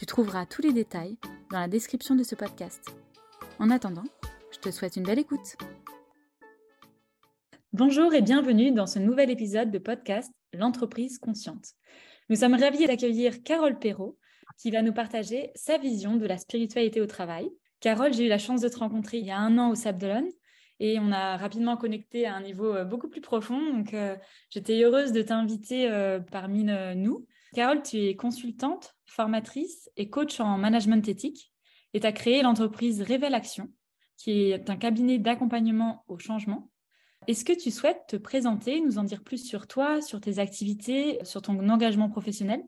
Tu trouveras tous les détails dans la description de ce podcast. En attendant, je te souhaite une belle écoute. Bonjour et bienvenue dans ce nouvel épisode de podcast L'entreprise consciente. Nous sommes ravis d'accueillir Carole Perrault qui va nous partager sa vision de la spiritualité au travail. Carole, j'ai eu la chance de te rencontrer il y a un an au Sable et on a rapidement connecté à un niveau euh, beaucoup plus profond. Donc, euh, j'étais heureuse de t'inviter euh, parmi nous. Carole, tu es consultante, formatrice et coach en management éthique et tu as créé l'entreprise Révèle Action, qui est un cabinet d'accompagnement au changement. Est-ce que tu souhaites te présenter, nous en dire plus sur toi, sur tes activités, sur ton engagement professionnel?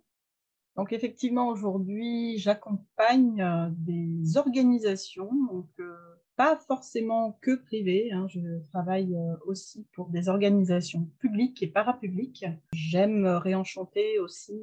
Donc effectivement, aujourd'hui, j'accompagne des organisations, donc pas forcément que privées. Hein. je travaille aussi pour des organisations publiques et parapubliques. J'aime réenchanter aussi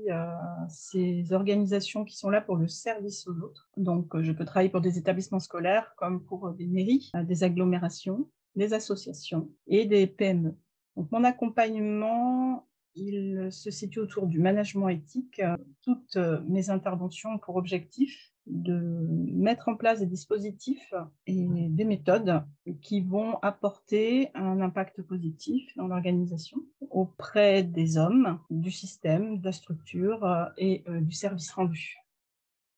ces organisations qui sont là pour le service aux autres. Donc je peux travailler pour des établissements scolaires comme pour des mairies, des agglomérations, des associations et des PME. Donc mon accompagnement il se situe autour du management éthique. Toutes mes interventions pour objectif de mettre en place des dispositifs et des méthodes qui vont apporter un impact positif dans l'organisation auprès des hommes, du système, de la structure et du service rendu.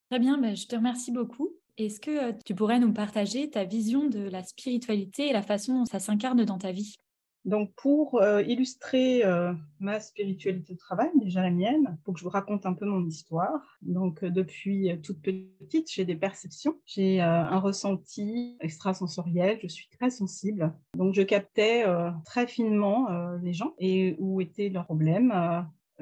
Très bien, ben, je te remercie beaucoup. Est-ce que tu pourrais nous partager ta vision de la spiritualité et la façon dont ça s'incarne dans ta vie? Donc, pour euh, illustrer euh, ma spiritualité de travail, déjà la mienne, pour que je vous raconte un peu mon histoire. Donc, euh, depuis toute petite, j'ai des perceptions, j'ai un ressenti extrasensoriel, je suis très sensible. Donc, je captais très finement les gens et où étaient leurs problèmes,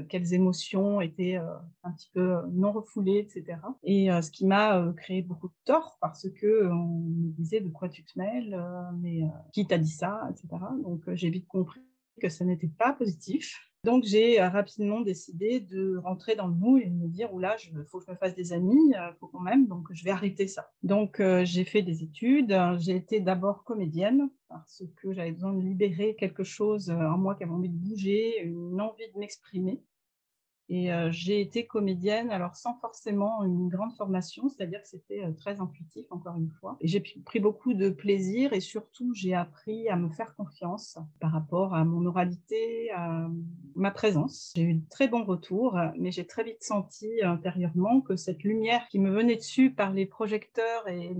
quelles émotions étaient euh, un petit peu euh, non refoulées, etc. Et ce qui m'a créé beaucoup de tort parce que on me disait de quoi tu te mêles, mais qui t'a dit ça, etc. Donc j'ai vite compris que ça n'était pas positif donc, j'ai euh, rapidement décidé de rentrer dans le moule et de me dire, oula, il faut que je me fasse des amis, il euh, faut quand même, donc je vais arrêter ça. Donc, euh, j'ai fait des études. J'ai été d'abord comédienne parce que j'avais besoin de libérer quelque chose en moi qui avait envie de bouger, une envie de m'exprimer. Et euh, j'ai été comédienne, alors sans forcément une grande formation, c'est-à-dire que c'était euh, très intuitif, encore une fois. Et j'ai pris beaucoup de plaisir et surtout, j'ai appris à me faire confiance par rapport à mon oralité, à ma présence. J'ai eu de très bons retours, mais j'ai très vite senti intérieurement que cette lumière qui me venait dessus par les projecteurs et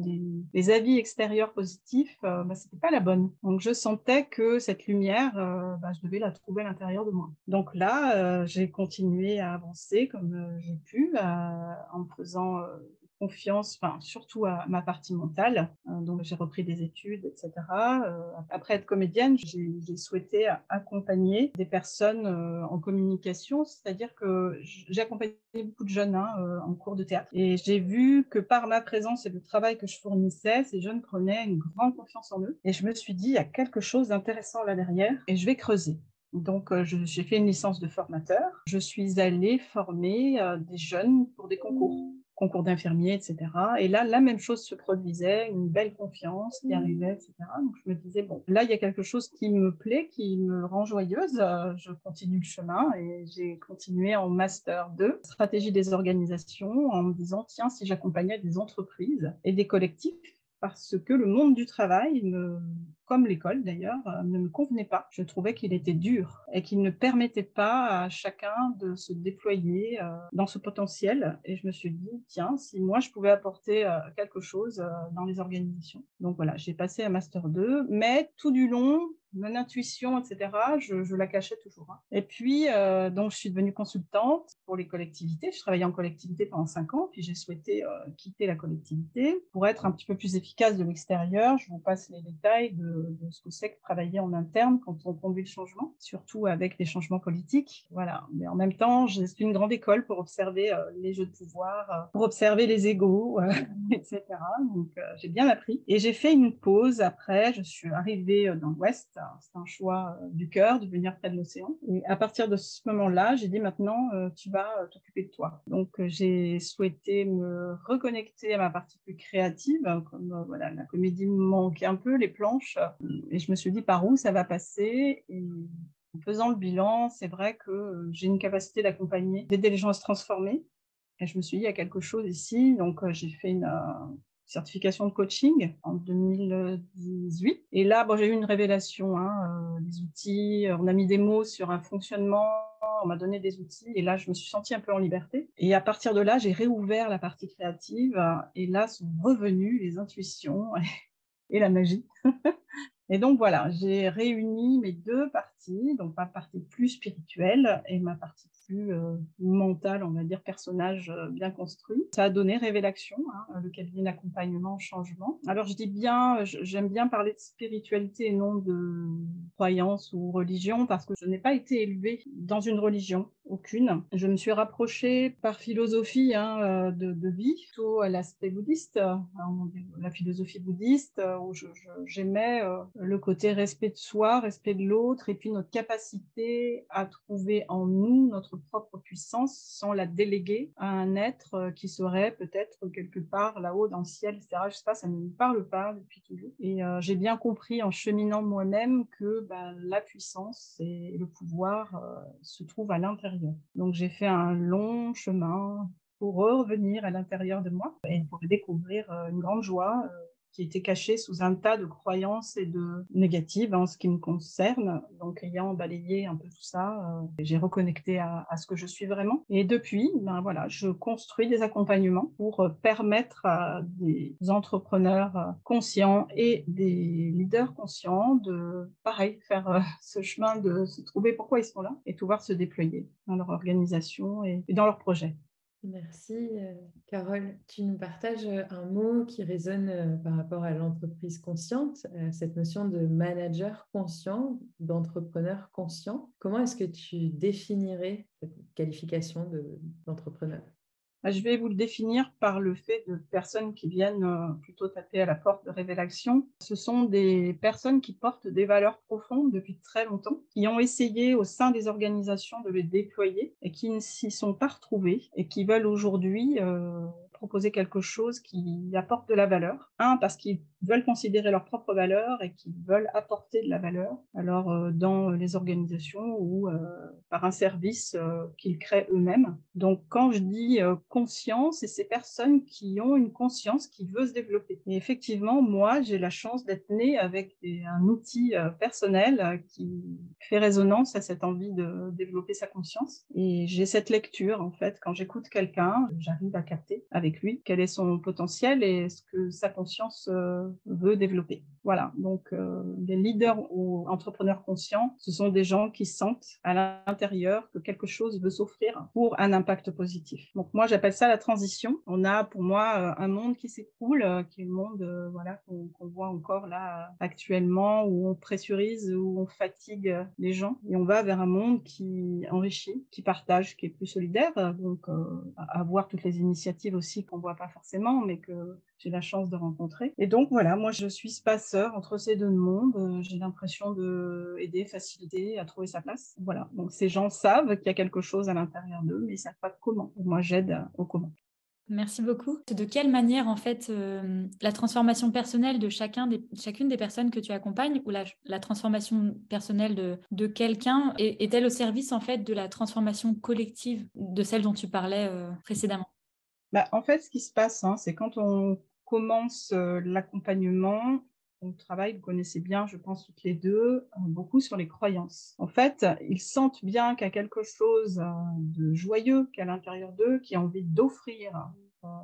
les, avis extérieurs positifs, euh, bah, c'était pas la bonne. Donc, je sentais que cette lumière, bah, je devais la trouver à l'intérieur de moi. Donc là, j'ai continué à avancer comme euh, j'ai pu euh, en faisant euh, confiance, enfin, surtout à ma partie mentale. donc, j'ai repris des études, etc. après être comédienne, j'ai souhaité accompagner des personnes en communication, c'est-à-dire que j'ai accompagné beaucoup de jeunes hein, en cours de théâtre. Et j'ai vu que par ma présence et le travail que je fournissais, ces jeunes prenaient une grande confiance en eux. Et je me suis dit, il y a quelque chose d'intéressant là derrière et je vais creuser. Donc, euh, j'ai fait une licence de formateur. Je suis allée former euh, des jeunes pour des concours, concours d'infirmiers, etc. Et là, la même chose se produisait, une belle confiance qui arrivait, etc. Donc, je me disais, bon, là, il y a quelque chose qui me plaît, qui me rend joyeuse. Euh, je continue le chemin et j'ai continué en Master 2, stratégie des organisations, en me disant, tiens, si j'accompagnais des entreprises et des collectifs, parce que le monde du travail me comme l'école d'ailleurs, euh, ne me convenait pas. Je trouvais qu'il était dur et qu'il ne permettait pas à chacun de se déployer euh, dans ce potentiel. Et je me suis dit, tiens, si moi je pouvais apporter euh, quelque chose dans les organisations. Donc voilà, j'ai passé à Master 2, mais tout du long, mon intuition, etc., je, la cachais toujours. Hein. Et puis, euh, donc, je suis devenue consultante pour les collectivités. Je travaillais en collectivité pendant cinq ans, puis j'ai souhaité euh, quitter la collectivité pour être un petit peu plus efficace de l'extérieur. Je vous passe les détails de, ce que c'est que travailler en interne quand on conduit le changement, surtout avec les changements politiques. Voilà. Mais en même temps, c'est une grande école pour observer euh, les jeux de pouvoir, pour observer les égaux, etc. Donc, j'ai bien appris. Et j'ai fait une pause après. Je suis arrivée dans l'Ouest c'est un choix euh, du cœur de venir près de l'océan. Et à partir de ce moment-là, j'ai dit maintenant, euh, tu vas euh, t'occuper de toi. Donc, j'ai souhaité me reconnecter à ma partie plus créative, hein, la comédie me manquait un peu, les planches. Et je me suis dit par où ça va passer? Et en faisant le bilan, c'est vrai que j'ai une capacité d'accompagner, d'aider les gens à se transformer. Et je me suis dit, il y a quelque chose ici. Donc, j'ai fait une, certification de coaching en 2018. Et là, j'ai eu une révélation, hein, euh, des outils, on a mis des mots sur un fonctionnement, on m'a donné des outils et là, je me suis sentie un peu en liberté. Et à partir de là, j'ai réouvert la partie créative et là sont revenues les intuitions et la magie. Et donc voilà, j'ai réuni mes deux parties, donc ma partie plus spirituelle et ma partie plus euh, mentale, on va dire personnage euh, bien construit. Ça a donné Révélation, hein, le cabinet d'accompagnement changement. Alors je dis bien, j'aime bien parler de spiritualité et non de croyance ou religion parce que je n'ai pas été élevée dans une religion aucune. Je me suis rapprochée par philosophie hein, euh, de, vie, plutôt à l'aspect bouddhiste, hein, la philosophie bouddhiste, où j'aimais le côté respect de soi, respect de l'autre, et puis notre capacité à trouver en nous notre propre puissance sans la déléguer à un être qui serait peut-être quelque part là-haut dans le ciel, etc. Je sais pas, ça ne me parle pas depuis toujours. Et j'ai bien compris en cheminant moi-même que ben, la puissance et le pouvoir se trouvent à l'intérieur donc j'ai fait un long chemin pour revenir à l'intérieur de moi et pour découvrir euh, une grande joie euh, qui était caché sous un tas de croyances et de négatives en ce qui me concerne. Donc, ayant balayé un peu tout ça, euh, j'ai reconnecté à, ce que je suis vraiment. Et depuis, ben voilà, je construis des accompagnements pour euh, permettre à des entrepreneurs euh, conscients et des leaders conscients de, pareil, faire ce chemin de se trouver pourquoi ils sont là et pouvoir se déployer dans leur organisation et dans leurs projets. Merci euh, Carole. Tu nous partages euh, un mot qui résonne euh, par rapport à l'entreprise consciente, cette notion de manager conscient, d'entrepreneur conscient. Comment est-ce que tu définirais cette qualification d'entrepreneur? Je vais vous le définir par le fait de personnes qui viennent euh, plutôt taper à la porte de révélation. Ce sont des personnes qui portent des valeurs profondes depuis très longtemps, qui ont essayé au sein des organisations de les déployer et qui ne s'y sont pas retrouvées et qui veulent aujourd'hui euh, proposer quelque chose qui apporte de la valeur. Un, parce qu'ils veulent considérer leurs propres valeurs et qu'ils veulent apporter de la valeur, alors euh, dans les organisations ou euh, par un service euh, qu'ils créent eux-mêmes. Donc quand je dis conscience, c'est ces personnes qui ont une conscience qui veut se développer. Et effectivement, moi, j'ai la chance d'être née avec un outil personnel qui fait résonance à cette envie de développer sa conscience. Et j'ai cette lecture, en fait, quand j'écoute quelqu'un, j'arrive à capter avec lui, quel est son potentiel et ce que sa conscience euh, veut développer. Voilà, donc euh, les leaders ou entrepreneurs conscients, ce sont des gens qui sentent à l'intérieur que quelque chose veut s'offrir pour un impact positif. Donc moi, j'appelle ça la transition. On a pour moi euh, un monde qui s'écroule, qui est le monde voilà, qu'on voit encore là actuellement, où on pressurise, où on fatigue les gens, et on va vers un monde qui enrichit, qui partage, qui est plus solidaire. Donc avoir toutes les initiatives aussi qu'on ne voit pas forcément, mais que j'ai la chance de rencontrer. Et donc voilà, moi je suis spaceur entre ces deux mondes. Euh, j'ai l'impression de aider, faciliter à trouver sa place. Voilà. Donc ces gens savent qu'il y a quelque chose à l'intérieur d'eux, mais ils savent pas comment. moi j'aide au comment. Merci beaucoup. De quelle manière, en fait, euh, la transformation personnelle de chacun des, chacune des personnes que tu accompagnes ou la, transformation personnelle de, de quelqu'un est-elle au service, en fait, de la transformation collective de celle dont tu parlais euh, précédemment? Bah, en fait, ce qui se passe, hein, c'est quand on commence euh, l'accompagnement, on travaille, vous connaissez bien, je pense toutes les deux, euh, beaucoup sur les croyances. En fait, ils sentent bien qu'il y a quelque chose euh, de joyeux qu'à l'intérieur d'eux, qui a envie d'offrir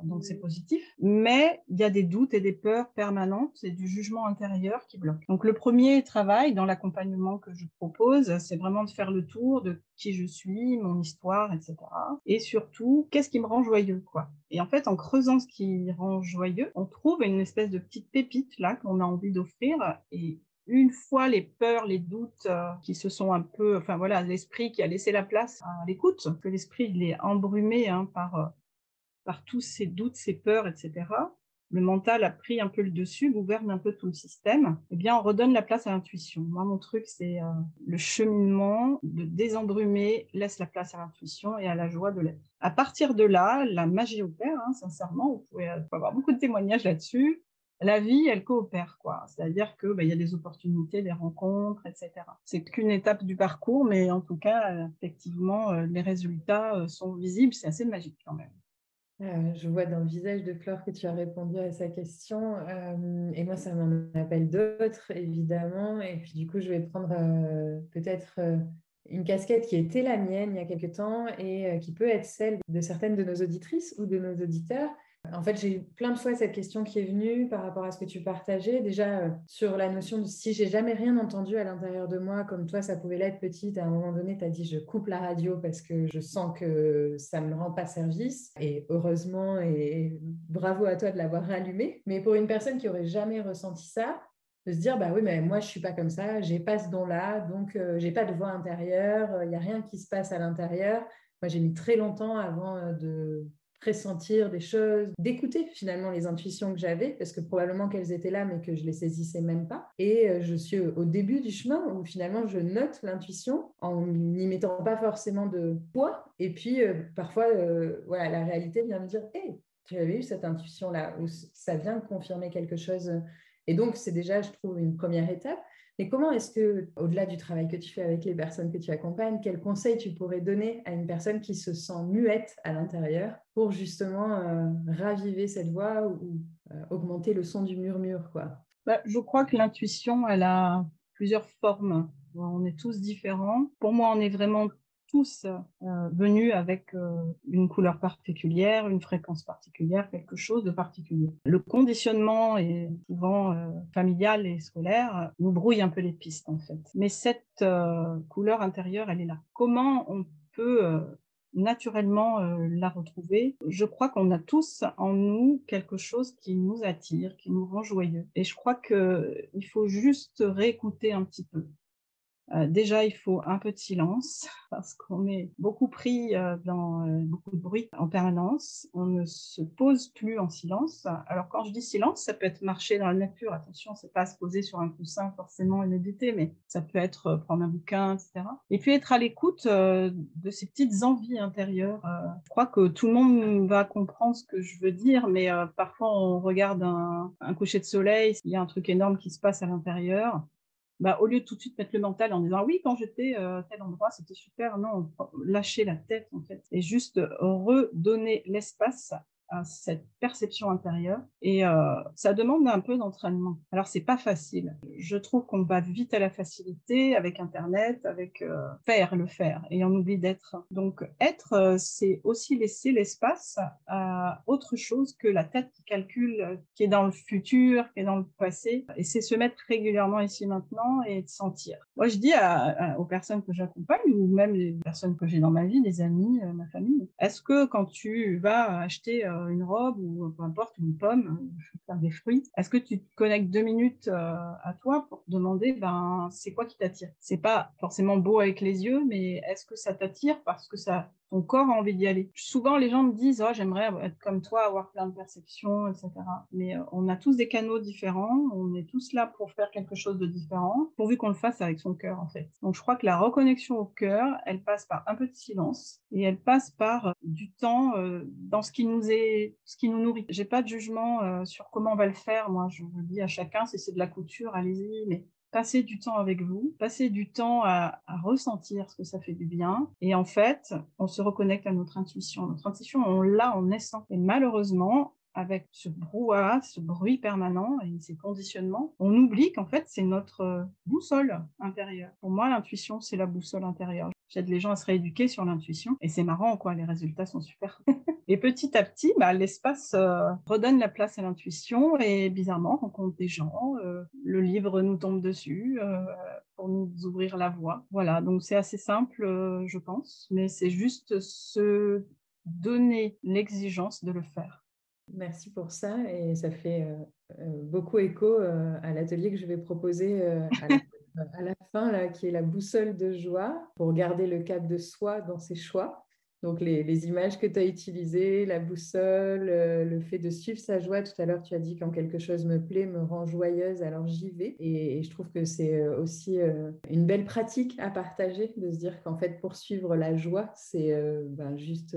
donc c'est positif. Mais il y a des doutes et des peurs permanentes et du jugement intérieur qui bloquent. Donc le premier travail dans l'accompagnement que je propose, c'est vraiment de faire le tour de qui je suis, mon histoire, etc. Et surtout, qu'est-ce qui me rend joyeux, quoi. Et en fait, en creusant ce qui rend joyeux, on trouve une espèce de petite pépite là qu'on a envie d'offrir. Et une fois les peurs, les doutes euh, qui se sont un peu, enfin voilà, l'esprit qui a laissé la place à l'écoute, que l'esprit il est embrumé hein, par euh, par tous ces doutes, ces peurs, etc., le mental a pris un peu le dessus, gouverne un peu tout le système, eh bien, on redonne la place à l'intuition. Moi, mon truc, c'est euh, le cheminement de désembrumer, laisse la place à l'intuition et à la joie de l'être. À partir de là, la magie opère, hein, sincèrement, vous pouvez avoir beaucoup de témoignages là-dessus. La vie, elle coopère, quoi. C'est-à-dire que bah, il y a des opportunités, des rencontres, etc. C'est qu'une étape du parcours, mais en tout cas, effectivement, euh, les résultats euh, sont visibles. C'est assez magique quand même. Euh, je vois dans le visage de Flore que tu as répondu à sa question. Euh, et moi, ça m'en appelle d'autres, évidemment. Et puis, du coup, je vais prendre euh, peut-être une casquette qui était la mienne il y a quelque temps et qui peut être celle de certaines de nos auditrices ou de nos auditeurs en fait, j'ai eu plein de fois cette question qui est venue par rapport à ce que tu partageais. Déjà, euh, sur la notion de si j'ai jamais rien entendu à l'intérieur de moi, comme toi, ça pouvait l'être petite, à un moment donné, tu as dit je coupe la radio parce que je sens que ça me rend pas service. Et heureusement, et bravo à toi de l'avoir allumé. Mais pour une personne qui aurait jamais ressenti ça, de se dire bah oui mais moi je suis pas comme ça j'ai pas ce don là donc euh, j'ai pas de voix intérieure il n'y a rien qui se passe à l'intérieur moi j'ai mis très longtemps avant euh, de pressentir des choses, d'écouter finalement les intuitions que j'avais, parce que probablement qu'elles étaient là, mais que je les saisissais même pas. Et euh, je suis au début du chemin où finalement je note l'intuition en n'y mettant pas forcément de poids. Et puis euh, parfois, euh, voilà, la réalité vient me dire, hé, tu avais eu cette intuition-là, ou ça vient confirmer quelque chose. Et donc, c'est déjà, je trouve, une première étape. Mais comment est-ce que, au-delà du travail que tu fais avec les personnes que tu accompagnes, quels conseils tu pourrais donner à une personne qui se sent muette à l'intérieur pour justement euh, raviver cette voix ou euh, augmenter le son du murmure quoi? Bah, Je crois que l'intuition, elle a plusieurs formes. On est tous différents. Pour moi, on est vraiment tous euh, venus avec euh, une couleur particulière, une fréquence particulière, quelque chose de particulier. Le conditionnement est souvent euh, familial et scolaire nous brouille un peu les pistes en fait. Mais cette couleur intérieure, elle est là. Comment on peut naturellement la retrouver? Je crois qu'on a tous en nous quelque chose qui nous attire, qui nous rend joyeux. Et je crois qu'il faut juste réécouter un petit peu. Euh, déjà, il faut un peu de silence parce qu'on est beaucoup pris euh, dans euh, beaucoup de bruit en permanence. On ne se pose plus en silence. Alors, quand je dis silence, ça peut être marcher dans la nature. Attention, c'est pas se poser sur un coussin forcément et méditer, mais ça peut être prendre un bouquin, etc. Et puis être à l'écoute de ces petites envies intérieures. je crois que tout le monde va comprendre ce que je veux dire, mais parfois on regarde un, un coucher de soleil, il y a un truc énorme qui se passe à l'intérieur bah, au lieu de tout de suite mettre le mental en disant oui, quand j'étais euh, à tel endroit, c'était super, non, lâcher la tête en fait et juste redonner l'espace à cette perception intérieure et euh, ça demande un peu d'entraînement. Alors c'est pas facile. Je trouve qu'on va vite à la facilité avec Internet, avec euh, faire le faire et on oublie d'être. Donc être, euh, c'est aussi laisser l'espace à autre chose que la tête qui calcule, qui est dans le futur, qui est dans le passé. Et c'est se mettre régulièrement ici maintenant et de sentir. Moi je dis aux personnes que j'accompagne ou même les personnes que j'ai dans ma vie, les amis, ma famille, est-ce que quand tu vas acheter une robe ou peu importe, une pomme, euh, faire des fruits, est-ce que tu te connectes deux minutes euh, à toi pour te demander ben, c'est quoi qui t'attire? C'est pas forcément beau avec les yeux, mais est-ce que ça t'attire parce que ça ton corps a envie d'y aller. Souvent, les gens me disent oh, j'aimerais être comme toi, avoir plein de perceptions, etc. Mais euh, on a tous des canaux différents, on est tous là pour faire quelque chose de différent, pourvu qu'on le fasse avec son cœur, en fait. Donc, je crois que la reconnexion au cœur, elle passe par un peu de silence et elle passe par euh, du temps euh, dans ce qui nous est, ce qui nous nourrit. J'ai pas de jugement sur comment on va le faire. Moi, je vous dis à chacun, si c'est de la couture, allez-y, mais passer du temps avec vous, passer du temps à, ressentir ce que ça fait du bien. Et en fait, on se reconnecte à notre intuition. Notre intuition, on l'a en naissant. Et malheureusement, avec ce brouhaha, ce bruit permanent et ces conditionnements, on oublie qu'en fait, c'est notre boussole intérieure. Pour moi, l'intuition, c'est la boussole intérieure. J'aide les gens à se rééduquer sur l'intuition et c'est marrant, quoi. Les résultats sont super. et petit à petit, bah, l'espace euh, redonne la place à l'intuition et bizarrement, on rencontre des gens. Euh, le livre nous tombe dessus euh, pour nous ouvrir la voie. Voilà, donc c'est assez simple, je pense, mais c'est juste se donner l'exigence de le faire. Merci pour ça et ça fait beaucoup écho à l'atelier que je vais proposer à la à la fin, là, qui est la boussole de joie, pour garder le cap de soi dans ses choix. Donc, les, images que tu as utilisées, la boussole, euh, le fait de suivre sa joie. Tout à l'heure, tu as dit quand quelque chose me plaît, me rend joyeuse, alors j'y vais. Et, je trouve que c'est euh, aussi euh, une belle pratique à partager, de se dire qu'en fait, poursuivre la joie, c'est ben, juste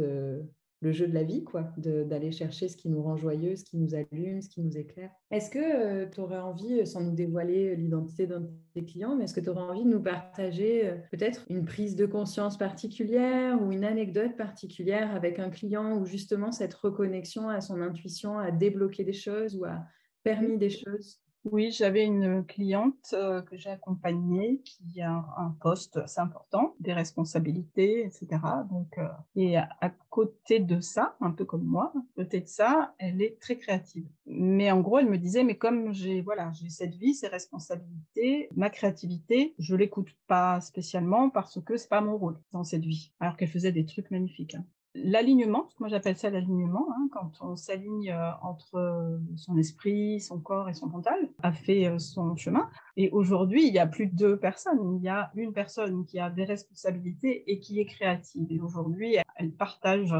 le jeu de la vie, quoi, d'aller chercher ce qui nous rend joyeux, ce qui nous allume, ce qui nous éclaire. Est-ce que euh, tu aurais envie, euh, sans nous dévoiler euh, l'identité d'un de tes clients, mais est-ce que tu aurais envie de nous partager peut-être une prise de conscience particulière ou une anecdote particulière avec un client où justement cette reconnexion à son intuition a débloqué des choses ou a permis des choses? Oui, j'avais une cliente euh, que j'ai accompagnée qui a un, poste assez important, des responsabilités, etc. Donc, euh, et à, côté de ça, un peu comme moi, à côté de ça, elle est très créative. Mais en gros, elle me disait, mais comme j'ai voilà, j'ai cette vie, ces responsabilités, ma créativité, je l'écoute pas spécialement parce que c'est pas mon rôle dans cette vie. Alors qu'elle faisait des trucs magnifiques. Hein l'alignement, moi j'appelle ça l'alignement, hein, quand on s'aligne euh, entre euh, son esprit, son corps et son mental, a fait euh, son chemin. Et aujourd'hui, il y a plus de deux personnes. Il y a une personne qui a des responsabilités et qui est créative. Et aujourd'hui, elle partage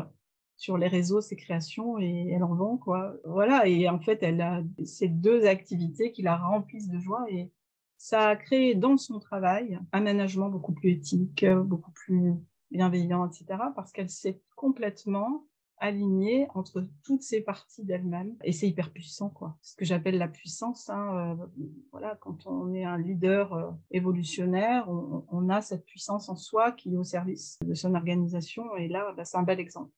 sur les réseaux ses créations et elle en vend quoi. Voilà. Et en fait, elle a ces deux activités qui la remplissent de joie et ça a créé dans son travail un management beaucoup plus éthique, beaucoup plus bienveillant, etc. Parce qu'elle s'est complètement alignée entre toutes ces parties d'elle-même et c'est hyper puissant quoi. Ce que j'appelle la puissance. Hein, euh, voilà, quand on est un leader euh, évolutionnaire, on, a cette puissance en soi qui est au service de son organisation et là, bah, c'est un bel exemple.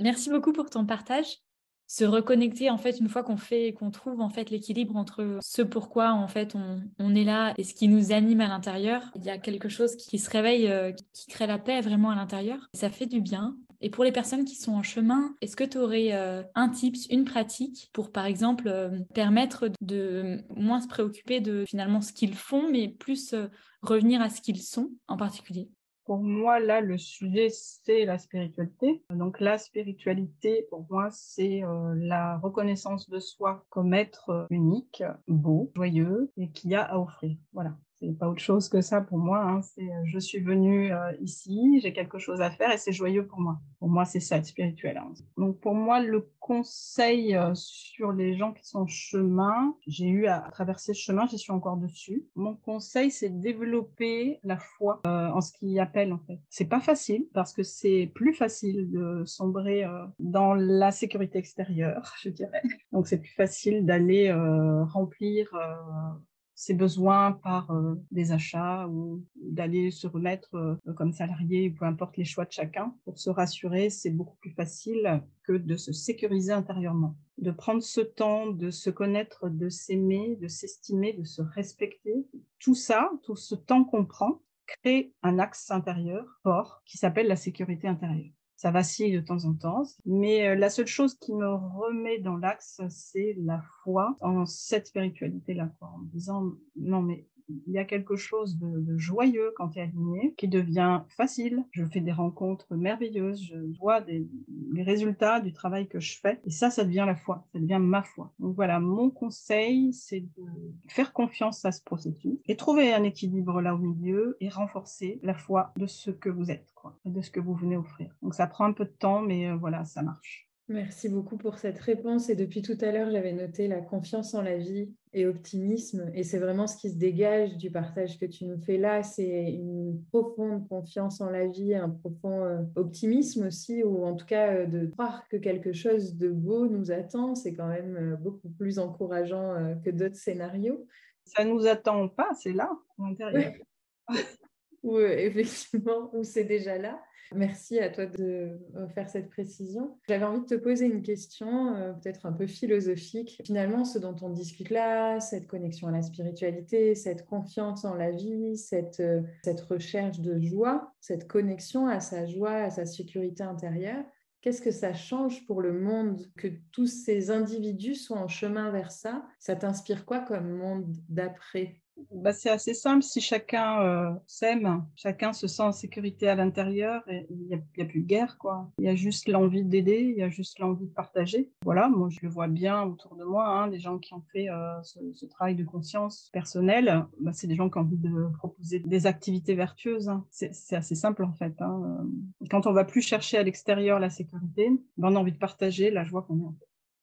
Merci beaucoup pour ton partage se reconnecter en fait une fois qu'on fait qu'on trouve en fait l'équilibre entre ce pourquoi en fait on, est là et ce qui nous anime à l'intérieur il y a quelque chose qui se réveille euh, qui crée la paix vraiment à l'intérieur. Ça fait du bien. Et pour les personnes qui sont en chemin est-ce que tu aurais euh, un tips une pratique pour par exemple euh, permettre de moins se préoccuper de finalement ce qu'ils font mais plus revenir à ce qu'ils sont en particulier? Pour moi, là, le sujet, c'est la spiritualité. Donc, la spiritualité, pour moi, c'est euh, la reconnaissance de soi comme être unique, beau, joyeux et qui a à offrir. Voilà c'est pas autre chose que ça pour moi. Hein. C'est euh, je suis venue euh, ici, j'ai quelque chose à faire et c'est joyeux pour moi. Pour moi, c'est ça être spirituel. Hein. Donc pour moi, le conseil euh, sur les gens qui sont en chemin, j'ai eu à, traverser ce chemin, j'y suis encore dessus. Mon conseil, c'est développer la foi en ce qui appelle en fait. C'est pas facile parce que c'est plus facile de sombrer dans la sécurité extérieure, je dirais. Donc c'est plus facile d'aller remplir ses besoins par euh, des achats ou d'aller se remettre euh, comme salarié, peu importe les choix de chacun. Pour se rassurer, c'est beaucoup plus facile que de se sécuriser intérieurement, de prendre ce temps, de se connaître, de s'aimer, de s'estimer, de se respecter. Tout ça, tout ce temps qu'on prend, crée un axe intérieur fort qui s'appelle la sécurité intérieure ça vacille de temps en temps. Mais euh, la seule chose qui me remet dans l'axe, c'est la foi en cette spiritualité-là, en disant non mais il y a quelque chose de, joyeux quand tu es aligné, qui devient facile. Je fais des rencontres merveilleuses, je vois les résultats du travail que je fais, et ça, ça devient la foi, ça devient ma foi. Donc voilà, mon conseil, c'est de faire confiance à ce processus et trouver un équilibre là au milieu et renforcer la foi de ce que vous êtes, quoi, de ce que vous venez offrir. Donc ça prend un peu de temps, mais euh, voilà, ça marche. Merci beaucoup pour cette réponse. Et depuis tout à l'heure, j'avais noté la confiance en la vie et optimisme. Et c'est vraiment ce qui se dégage du partage que tu nous fais là. C'est une profonde confiance en la vie, un profond euh, optimisme aussi, ou en tout cas euh, de croire que quelque chose de beau nous attend. C'est quand même euh, beaucoup plus encourageant que d'autres scénarios. Ça nous attend pas, c'est là, à l'intérieur. ou effectivement, où c'est déjà là. Merci à toi de faire cette précision. J'avais envie de te poser une question, euh, peut-être un peu philosophique. Finalement, ce dont on discute là, cette connexion à la spiritualité, cette confiance en la vie, cette, euh, cette recherche de joie, cette connexion à sa joie, à sa sécurité intérieure, Qu'est-ce que ça change pour le monde que tous ces individus soient en chemin vers ça? Ça t'inspire quoi comme monde d'après? Bah, c'est assez simple. Si chacun euh, s'aime, chacun se sent en sécurité à l'intérieur, il n'y a, plus de guerre. Il y a juste l'envie d'aider, il y a juste l'envie de partager. Voilà, moi je le vois bien autour de moi, hein, des gens qui ont fait euh, ce, travail de conscience personnelle, bah, c'est des gens qui ont envie de proposer des activités vertueuses. Hein. C'est assez simple en fait. Hein. Quand on va plus chercher à l'extérieur la sécurité, bah, on a envie de partager la joie qu'on a.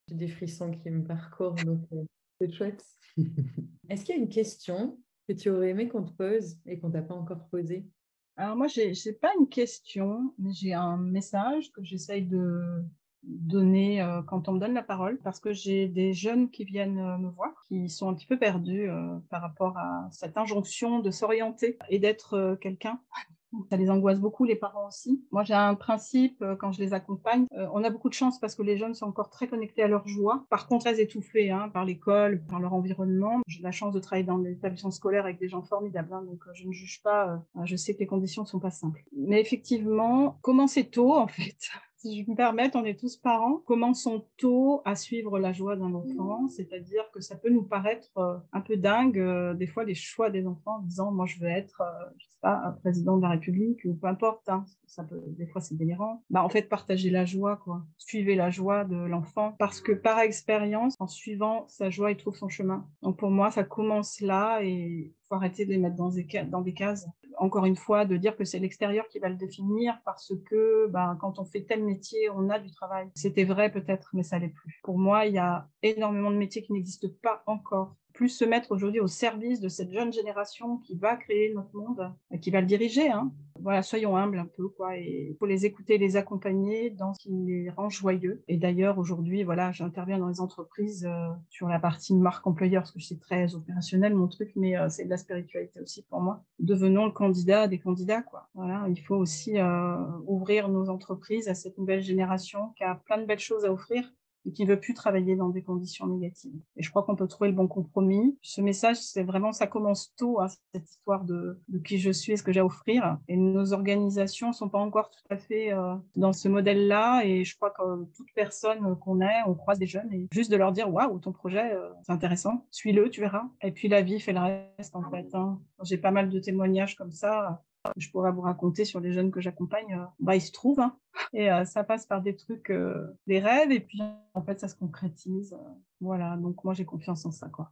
J'ai des frissons qui me parcourent, euh, c'est chouette. Est-ce qu'il y a une question que tu aurais aimé qu'on te pose et qu'on t'a pas encore posée? Alors moi, je n'ai pas une question, mais j'ai un message que j'essaye de donner euh, quand on me donne la parole, parce que j'ai des jeunes qui viennent euh, me voir, qui sont un petit peu perdus euh, par rapport à cette injonction de s'orienter et d'être quelqu'un ça les angoisse beaucoup, les parents aussi. Moi, j'ai un principe euh, quand je les accompagne. Euh, on a beaucoup de chance parce que les jeunes sont encore très connectés à leur joie. Par contre, très étouffés hein, par l'école, par leur environnement. J'ai la chance de travailler dans des établissements scolaires avec des gens formidables, hein, donc euh, je ne juge pas. je sais que les conditions ne sont pas simples. Mais effectivement, commencer tôt, en fait si je me permets, on est tous parents, commençons tôt à suivre la joie d'un enfant, mmh. c'est-à-dire que ça peut nous paraître euh, un peu dingue, euh, des fois, les choix des enfants en disant, moi, je veux être, euh, je sais pas, un président de la République, ou peu importe, hein, ça peut, des fois, c'est délirant. Bah, en fait, partagez la joie, quoi. Suivez la joie de l'enfant, parce que par expérience, en suivant sa joie, il trouve son chemin. Donc, pour moi, ça commence là et faut arrêter de les mettre dans des, cases encore une fois, de dire que c'est l'extérieur qui va le définir parce que ben, quand on fait tel métier, on a du travail. C'était vrai peut-être, mais ça l'est plus. Pour moi, il y a énormément de métiers qui n'existent pas encore plus se mettre aujourd'hui au service de cette jeune génération qui va créer notre monde, qui va le diriger. Hein. Voilà, soyons humbles un peu, quoi. Et il faut les écouter, les accompagner dans ce qui les rend joyeux. Et d'ailleurs, aujourd'hui, voilà, j'interviens dans les entreprises euh, sur la partie marque employeur, parce que c'est très opérationnel mon truc, mais euh, c'est de la spiritualité aussi pour moi. Devenons le candidat des candidats, quoi. Voilà, il faut aussi euh, ouvrir nos entreprises à cette nouvelle génération qui a plein de belles choses à offrir et qui veut plus travailler dans des conditions négatives. Et je crois qu'on peut trouver le bon compromis. Ce message, c'est vraiment, ça commence tôt, hein, cette histoire de, de, qui je suis et ce que j'ai à offrir. Et nos organisations sont pas encore tout à fait euh, dans ce modèle-là. Et je crois que toute personne qu'on est, on croise des jeunes et juste de leur dire, waouh, ton projet, euh, c'est intéressant, suis-le, tu verras. Et puis la vie fait le reste, en fait. Hein. J'ai pas mal de témoignages comme ça je pourrais vous raconter sur les jeunes que j'accompagne, euh, bah, ils se trouvent. Hein. Et euh, ça passe par des trucs, euh, des rêves, et puis en fait, ça se concrétise. voilà, donc moi, j'ai confiance en ça. quoi.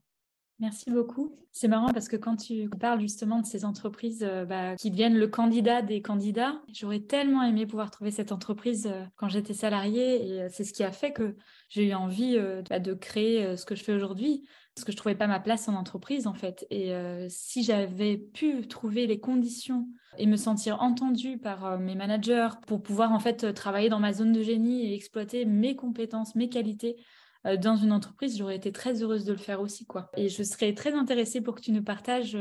Merci beaucoup. C'est marrant parce que quand tu parles justement de ces entreprises bah, qui deviennent le candidat des candidats, j'aurais tellement aimé pouvoir trouver cette entreprise quand j'étais salariée et c'est ce qui a fait que j'ai eu envie bah, de créer ce que je fais aujourd'hui parce que je trouvais pas ma place en entreprise en fait. Et si j'avais pu trouver les conditions et me sentir entendue par euh, mes managers pour pouvoir en fait euh, travailler dans ma zone de génie et exploiter mes compétences, mes qualités euh, dans une entreprise, j'aurais été très heureuse de le faire aussi quoi. Et je serais très intéressée pour que tu nous partages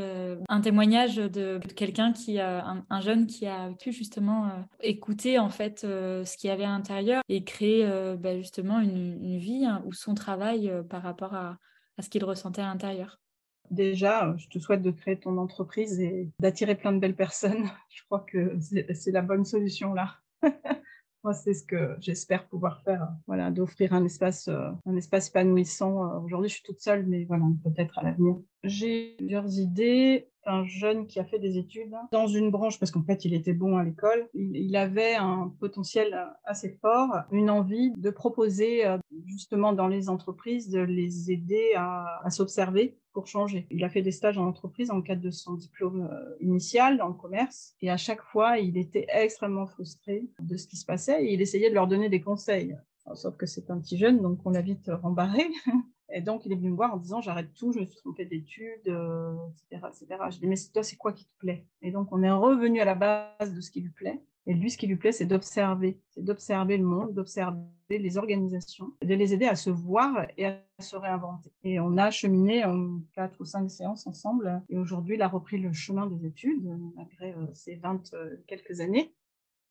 un témoignage de quelqu'un qui a un, jeune qui a pu justement écouter en fait ce qu'il y avait à l'intérieur et créer bah, justement une, vie hein, ou son travail par rapport à ce qu'il ressentait à l'intérieur. Déjà, je te souhaite de créer ton entreprise et d'attirer plein de belles personnes. Je crois que c'est la bonne solution là. Moi, c'est ce que j'espère pouvoir faire. Voilà, d'offrir un espace, euh, un espace épanouissant. Euh, aujourd'hui, je suis toute seule, mais voilà, peut-être à l'avenir. J'ai plusieurs idées. Un jeune qui a fait des études dans une branche, parce qu'en fait, il était bon à l'école. Il avait un potentiel assez fort, une envie de proposer euh, justement dans les entreprises, de les aider à s'observer pour changer. Il a fait des stages en entreprise en cadre de son diplôme euh, initial dans le commerce et à chaque fois, il était extrêmement frustré de ce qui se passait et il essayait de leur donner des conseils. sauf que c'est un petit jeune, donc on l'a vite rembarré. Et donc, il est venu me voir en disant J'arrête tout, je me suis trompée d'études, etc., etc. Je dis Mais toi, c'est quoi qui te plaît? Et donc, on est revenu à la base de ce qui lui plaît. Et lui, ce qui lui plaît, c'est d'observer, c'est d'observer le monde, d'observer les organisations, de les aider à se voir et à se réinventer. Et on a cheminé en quatre ou cinq séances ensemble. Et aujourd'hui, il a repris le chemin des études, malgré euh, ses 20 euh, quelques années.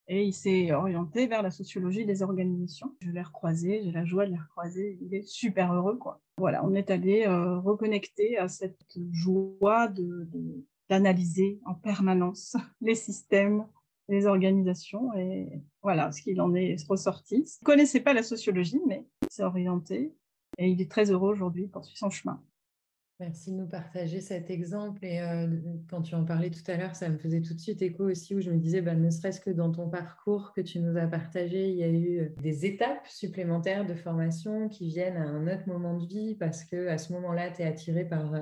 Et il s'est orienté vers la sociologie des organisations. Je l'ai recroisé, j'ai la joie de le recroiser. Il est super heureux, quoi. Voilà, on est allé euh, reconnecter à cette joie de, d'analyser en permanence les systèmes, les organisations et voilà ce qu'il en est ressorti. Il ne connaissait pas la sociologie, mais il s'est orienté et il est très heureux aujourd'hui, pour suivre son chemin. Merci de nous partager cet exemple. Et euh, quand tu en parlais tout à l'heure, ça me faisait tout de suite écho aussi où je me disais, bah, ne serait-ce que dans ton parcours que tu nous as partagé, il y a eu euh, des étapes supplémentaires de formation qui viennent à un autre moment de vie parce que à ce moment-là, tu es attiré par euh,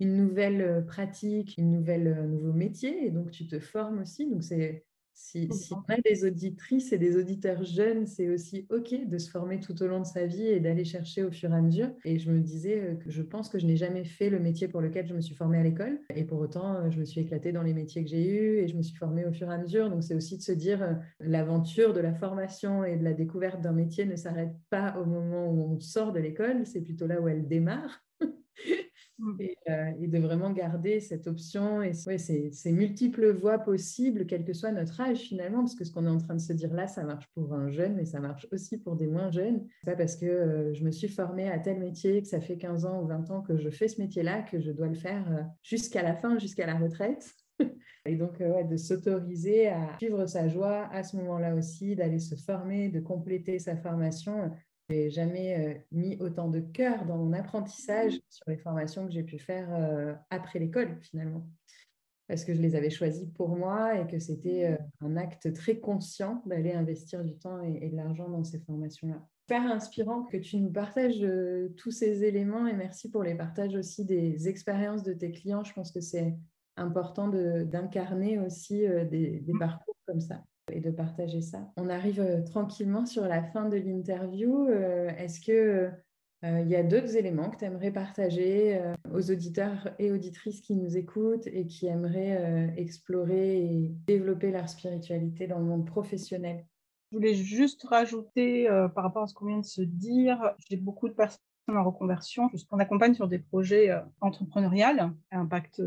une nouvelle pratique, une nouvelle, un nouveau métier et donc tu te formes aussi. Donc c'est si, on a des auditrices et des auditeurs jeunes, c'est aussi OK de se former tout au long de sa vie et d'aller chercher au fur et à mesure. Et je me disais euh, que je pense que je n'ai jamais fait le métier pour lequel je me suis formée à l'école. Et pour autant, euh, je me suis éclatée dans les métiers que j'ai eus et je me suis formée au fur et à mesure. Donc c'est aussi de se dire euh, l'aventure de la formation et de la découverte d'un métier ne s'arrête pas au moment où on sort de l'école, c'est plutôt là où elle démarre. Mmh. Euh, et, de vraiment garder cette option et ces, multiples voies possibles, quel que soit notre âge finalement, parce que ce qu'on est en train de se dire là, ça marche pour un jeune, mais ça marche aussi pour des moins jeunes. Pas parce que euh, je me suis formée à tel métier, que ça fait 15 ans ou 20 ans que je fais ce métier-là, que je dois le faire euh, jusqu'à la fin, jusqu'à la retraite. Et donc, ouais, de s'autoriser à suivre sa joie à ce moment-là aussi, d'aller se former, de compléter sa formation n'ai jamais euh, mis autant de cœur dans mon apprentissage mmh. sur les formations que j'ai pu faire euh, après l'école finalement. Parce que je les avais choisies pour moi et que c'était euh, un acte très conscient d'aller investir du temps et, de l'argent dans ces formations-là. Super inspirant que tu nous partages tous ces éléments et merci pour les partages aussi des expériences de tes clients. Je pense que c'est important d'incarner aussi des, des mmh. parcours comme ça et de partager ça. On arrive euh, tranquillement sur la fin de l'interview. Euh, est-ce que euh, il y a d'autres éléments que tu aimerais partager aux auditeurs et auditrices qui nous écoutent et qui aimeraient explorer et développer leur spiritualité dans le monde professionnel? Je voulais juste rajouter par rapport à ce qu'on vient de se dire, j'ai beaucoup de personnes en reconversion, qu'on accompagne sur des projets entrepreneuriales à impact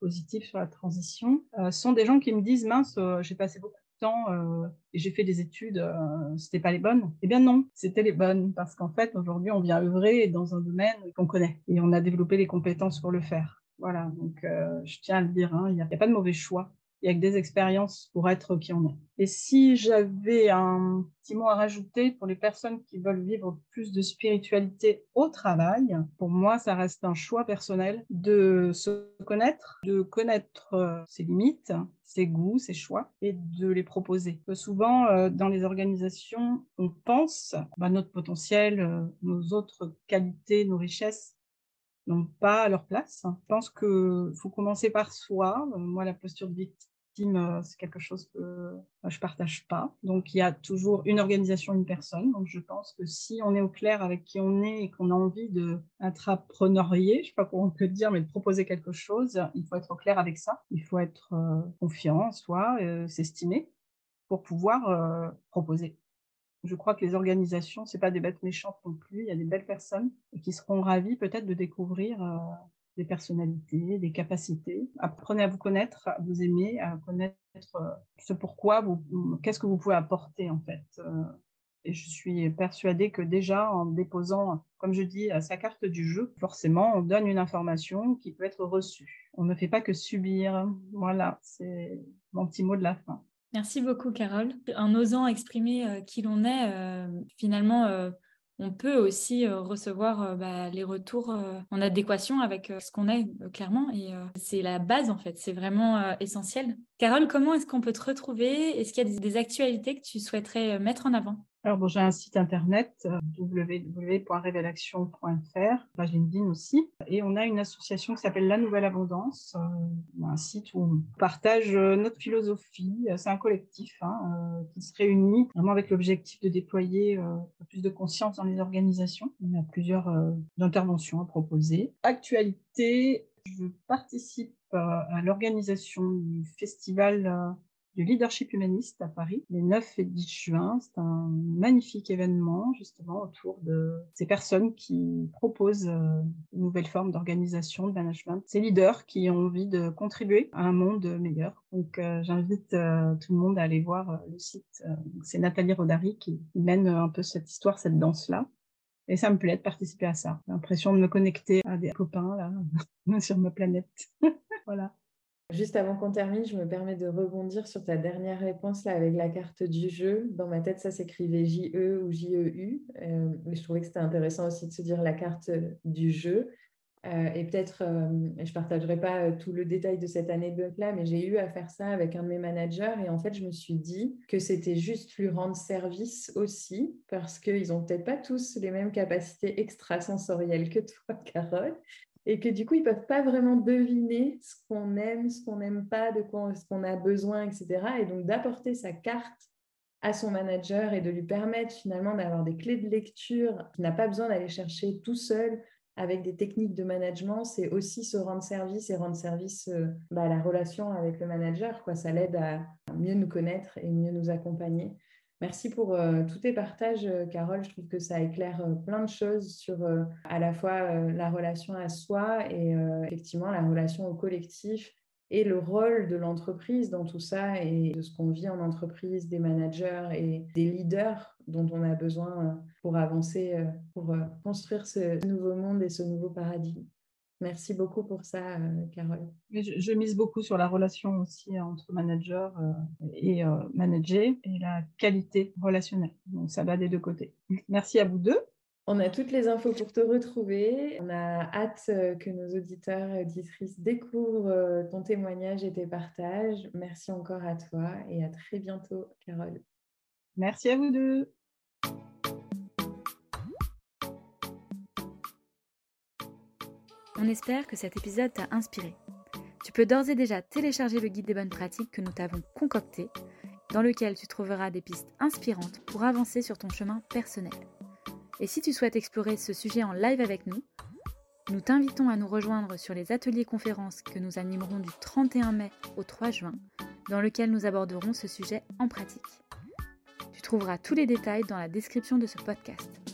positif sur la transition, sont des gens qui me disent mince, j'ai passé beaucoup euh, et j'ai fait des études, euh, c'était pas les bonnes. Eh bien non, c'était les bonnes parce qu'en fait aujourd'hui on vient œuvrer dans un domaine qu'on connaît et on a développé les compétences pour le faire. Voilà, donc euh, je tiens à le dire, hein, il n'y a, a, pas de mauvais choix il y a que des expériences pour être qui on est. Et si j'avais un petit mot à rajouter pour les personnes qui veulent vivre plus de spiritualité au travail, pour moi, ça reste un choix personnel de se connaître, de connaître ses limites, ses goûts, ses choix et de les proposer. Souvent, euh, dans les organisations, on pense bah, notre potentiel, euh, nos autres qualités, nos richesses n'ont pas leur place. Je pense qu'il faut commencer par soi. Moi, la posture de victime, euh, c'est quelque chose que je ne partage pas. Donc, il y a toujours une organisation, une personne. Donc, je pense que si on est au clair avec qui on est et qu'on a envie d'intrapreneurier, je ne sais pas comment on peut dire, mais de proposer quelque chose, il faut être au clair avec ça. Il faut être euh, confiant en soi, euh, s'estimer pour pouvoir proposer. Je crois que les organisations, c'est pas des bêtes méchantes non plus. Il y a des belles personnes qui seront ravies peut-être de découvrir des personnalités, des capacités. Apprenez à vous connaître, à vous aimer, à connaître euh, ce pourquoi vous, qu'est-ce que vous pouvez apporter en fait. Euh. et je suis persuadée que déjà en déposant, comme je dis, sa carte du jeu, forcément, on donne une information qui peut être reçue. On ne fait pas que subir. Voilà, c'est mon petit mot de la fin. Merci beaucoup, Carole. En osant exprimer euh, qui l'on est, euh, finalement, euh, on peut aussi recevoir bah, les retours en adéquation avec ce qu'on est, clairement. Et c'est la base, en fait. C'est vraiment essentiel. Carole, comment est-ce qu'on peut te retrouver? Est-ce qu'il y a des, actualités que tu souhaiterais mettre en avant? Alors, bon, j'ai un site internet euh, www.révélation.fr, page LinkedIn aussi. Et on a une association qui s'appelle La Nouvelle Abondance, euh, un site où on partage euh, notre philosophie. C'est un collectif hein, qui se réunit vraiment avec l'objectif de déployer plus de conscience dans les organisations. Y a plusieurs interventions à proposer. Actualité, je participe à l'organisation du festival du leadership humaniste à Paris, les 9 et 10 juin. C'est un magnifique événement justement autour de ces personnes qui proposent euh, une nouvelle forme d'organisation, de management, ces leaders qui ont envie de contribuer à un monde meilleur. Donc euh, j'invite euh, tout le monde à aller voir le site. c'est Nathalie Rodari qui mène un peu cette histoire, cette danse-là. Et ça me plaît de participer à ça. J'ai l'impression de me connecter à des copains là, sur ma planète. voilà. Juste avant qu'on termine, je me permets de rebondir sur ta dernière réponse là avec la carte du jeu. Dans ma tête, ça s'écrivait J-E ou J-E-U. Euh, mais je trouvais que c'était intéressant aussi de se dire la carte du jeu. Euh, et peut-être, euh, je ne partagerai pas tout le détail de cette anecdote-là, mais j'ai eu à faire ça avec un de mes managers. Et en fait, je me suis dit que c'était juste lui rendre service aussi, parce qu'ils n'ont peut-être pas tous les mêmes capacités extrasensorielles que toi, Carole et que du coup, ils ne peuvent pas vraiment deviner ce qu'on aime, ce qu'on n'aime pas, de quoi, ce qu'on a besoin, etc. Et donc d'apporter sa carte à son manager et de lui permettre finalement d'avoir des clés de lecture qu'il n'a pas besoin d'aller chercher tout seul avec des techniques de management, c'est aussi se rendre service et rendre service euh, bah, à la relation avec le manager. Quoi. Ça l'aide à mieux nous connaître et mieux nous accompagner. Merci pour euh, tous tes partages, euh, Carole. Je trouve que ça éclaire euh, plein de choses sur à la fois la relation à soi et effectivement la relation au collectif et le rôle de l'entreprise dans tout ça et de ce qu'on vit en entreprise, des managers et des leaders dont on a besoin pour avancer, pour construire ce nouveau monde et ce nouveau paradigme. Merci beaucoup pour ça, euh, Carole. Je, mise beaucoup sur la relation aussi entre manager euh, et euh, manager et la qualité relationnelle. Donc ça va des deux côtés. Merci à vous deux. On a toutes les infos pour te retrouver. On a hâte que nos auditeurs et auditrices découvrent ton témoignage et tes partages. Merci encore à toi et à très bientôt, Carole. Merci à vous deux. On espère que cet épisode t'a inspiré. Tu peux d'ores et déjà télécharger le guide des bonnes pratiques que nous t'avons concocté, dans lequel tu trouveras des pistes inspirantes pour avancer sur ton chemin personnel. Et si tu souhaites explorer ce sujet en live avec nous, nous t'invitons à nous rejoindre sur les ateliers conférences que nous animerons du 31 mai au 3 juin, dans lequel nous aborderons ce sujet en pratique. Tu trouveras tous les détails dans la description de ce podcast.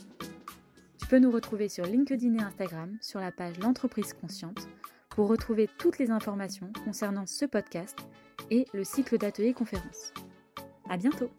Tu peux nous retrouver sur LinkedIn et Instagram sur la page L'entreprise consciente pour retrouver toutes les informations concernant ce podcast et le cycle d'ateliers conférences. À bientôt!